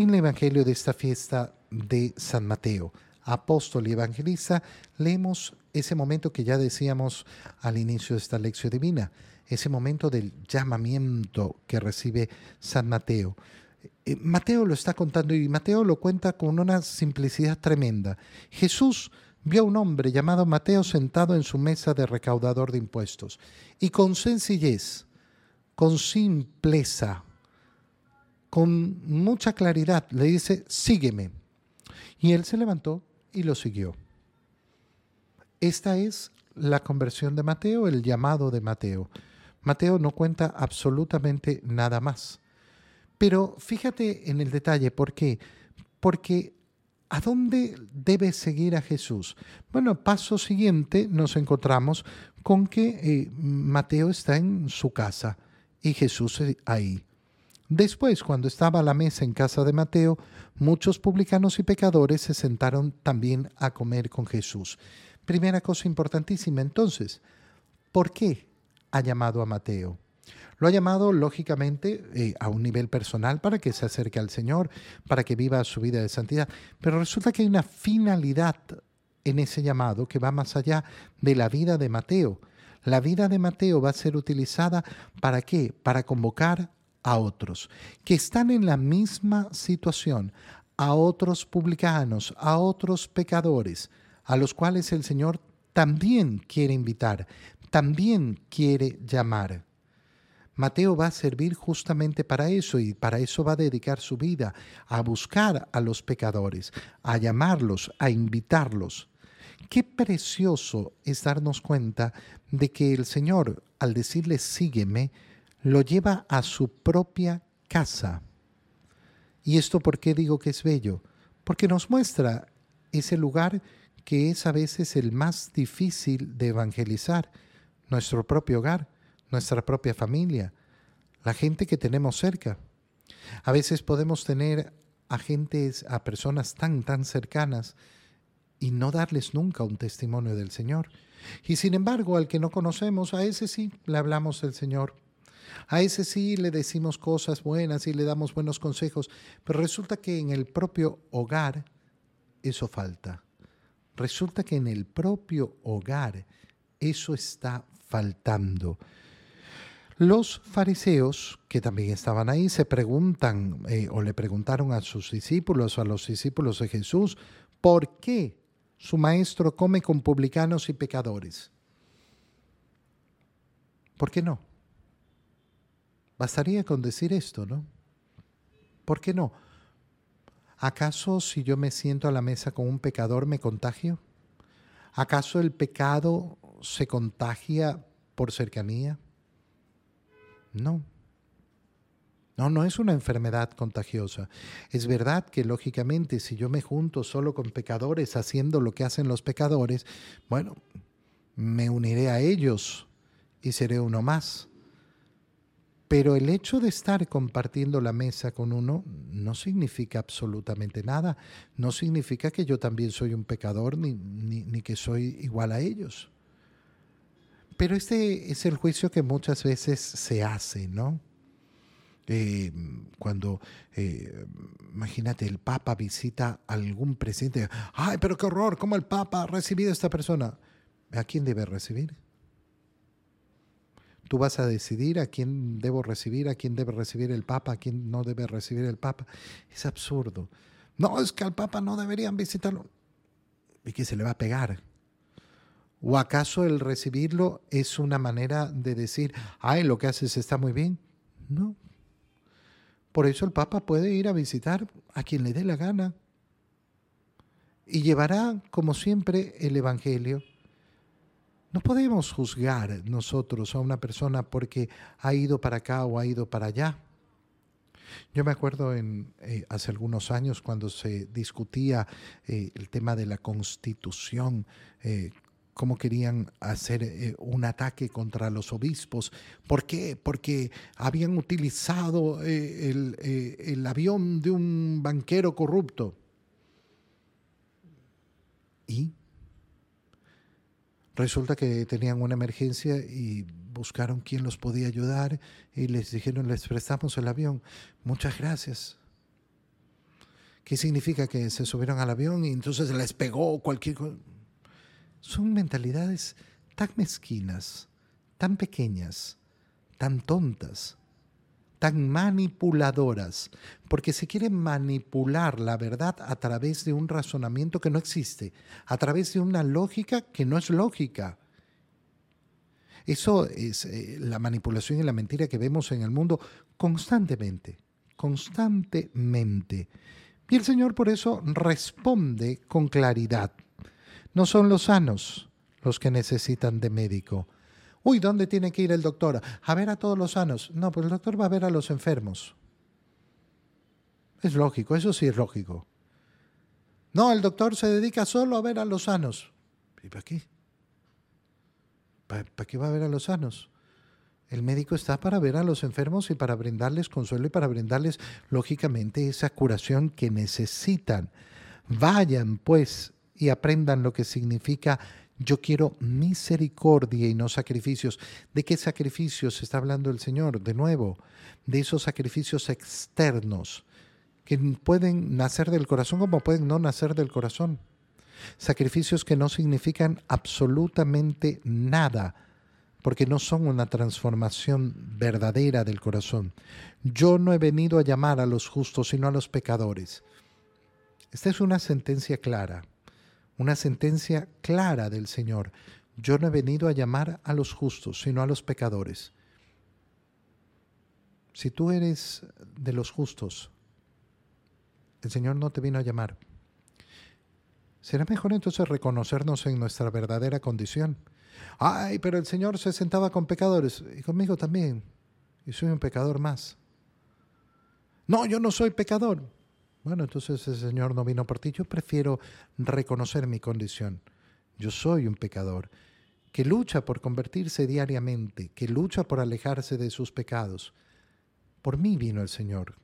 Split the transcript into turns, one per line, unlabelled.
En el Evangelio de esta fiesta de San Mateo, apóstol y evangelista, leemos ese momento que ya decíamos al inicio de esta lección divina, ese momento del llamamiento que recibe San Mateo. Eh, Mateo lo está contando y Mateo lo cuenta con una simplicidad tremenda. Jesús vio a un hombre llamado Mateo sentado en su mesa de recaudador de impuestos y con sencillez, con simpleza, con mucha claridad le dice, sígueme. Y él se levantó y lo siguió. Esta es la conversión de Mateo, el llamado de Mateo. Mateo no cuenta absolutamente nada más. Pero fíjate en el detalle, ¿por qué? Porque ¿a dónde debe seguir a Jesús? Bueno, paso siguiente nos encontramos con que eh, Mateo está en su casa y Jesús ahí. Después, cuando estaba a la mesa en casa de Mateo, muchos publicanos y pecadores se sentaron también a comer con Jesús. Primera cosa importantísima, entonces, ¿por qué ha llamado a Mateo? Lo ha llamado, lógicamente, eh, a un nivel personal para que se acerque al Señor, para que viva su vida de santidad. Pero resulta que hay una finalidad en ese llamado que va más allá de la vida de Mateo. La vida de Mateo va a ser utilizada para qué? Para convocar a otros que están en la misma situación, a otros publicanos, a otros pecadores, a los cuales el Señor también quiere invitar, también quiere llamar. Mateo va a servir justamente para eso y para eso va a dedicar su vida, a buscar a los pecadores, a llamarlos, a invitarlos. Qué precioso es darnos cuenta de que el Señor, al decirle sígueme, lo lleva a su propia casa. ¿Y esto por qué digo que es bello? Porque nos muestra ese lugar que es a veces el más difícil de evangelizar, nuestro propio hogar nuestra propia familia, la gente que tenemos cerca. A veces podemos tener a gentes, a personas tan, tan cercanas y no darles nunca un testimonio del Señor. Y sin embargo, al que no conocemos, a ese sí le hablamos del Señor. A ese sí le decimos cosas buenas y le damos buenos consejos, pero resulta que en el propio hogar eso falta. Resulta que en el propio hogar eso está faltando. Los fariseos, que también estaban ahí, se preguntan eh, o le preguntaron a sus discípulos o a los discípulos de Jesús, ¿por qué su maestro come con publicanos y pecadores? ¿Por qué no? Bastaría con decir esto, ¿no? ¿Por qué no? ¿Acaso si yo me siento a la mesa con un pecador me contagio? ¿Acaso el pecado se contagia por cercanía? No. No, no es una enfermedad contagiosa. Es verdad que lógicamente si yo me junto solo con pecadores haciendo lo que hacen los pecadores, bueno, me uniré a ellos y seré uno más. Pero el hecho de estar compartiendo la mesa con uno no significa absolutamente nada. No significa que yo también soy un pecador ni, ni que soy igual a ellos. Pero este es el juicio que muchas veces se hace, ¿no? Eh, cuando, eh, imagínate, el Papa visita a algún presidente, ay, pero qué horror, ¿cómo el Papa ha recibido a esta persona? ¿A quién debe recibir? Tú vas a decidir a quién debo recibir, a quién debe recibir el Papa, a quién no debe recibir el Papa. Es absurdo. No, es que al Papa no deberían visitarlo. ¿Y que se le va a pegar? ¿O acaso el recibirlo es una manera de decir, ay, lo que haces está muy bien? No. Por eso el Papa puede ir a visitar a quien le dé la gana y llevará, como siempre, el Evangelio. No podemos juzgar nosotros a una persona porque ha ido para acá o ha ido para allá. Yo me acuerdo en, eh, hace algunos años cuando se discutía eh, el tema de la constitución, eh, cómo querían hacer un ataque contra los obispos. ¿Por qué? Porque habían utilizado eh, el, avión de un banquero corrupto. Y resulta que tenían una emergencia y buscaron quién los podía ayudar y les dijeron, les prestamos el avión. Muchas gracias. ¿Qué significa que se subieron al avión y entonces les pegó cualquier cosa? Son mentalidades tan mezquinas, tan pequeñas, tan tontas, tan manipuladoras, porque se quiere manipular la verdad a través de un razonamiento que no existe, a través de una lógica que no es lógica. Eso es eh, la manipulación y la mentira que vemos en el mundo constantemente, constantemente. Y el Señor por eso responde con claridad. No son los sanos los que necesitan de médico. Uy, ¿dónde tiene que ir el doctor? A ver a todos los sanos. No, pues el doctor va a ver a los enfermos. Es lógico, eso sí es lógico. No, el doctor se dedica solo a ver a los sanos. ¿Y para qué? ¿Para, qué va a ver a los sanos? El médico está para ver a los enfermos y para brindarles consuelo y para brindarles, lógicamente, esa curación que necesitan. Vayan, pues, y aprendan lo que significa yo quiero misericordia y no sacrificios. ¿De qué sacrificios está hablando el Señor? De nuevo, de esos sacrificios externos que pueden nacer del corazón como pueden no nacer del corazón. Sacrificios que no significan absolutamente nada porque no son una transformación verdadera del corazón. Yo no he venido a llamar a los justos, sino a los pecadores. Esta es una sentencia clara, una sentencia clara del Señor. Yo no he venido a llamar a los justos, sino a los pecadores. Si tú eres de los justos, el Señor no te vino a llamar. Será mejor entonces reconocernos en nuestra verdadera condición Ay, pero el Señor se sentaba con pecadores y conmigo también. Y soy un pecador más. No, yo no soy pecador. Bueno, entonces el Señor no vino por ti. Yo prefiero reconocer mi condición. Yo soy un pecador que lucha por convertirse diariamente, que lucha por alejarse de sus pecados. Por mí vino el Señor.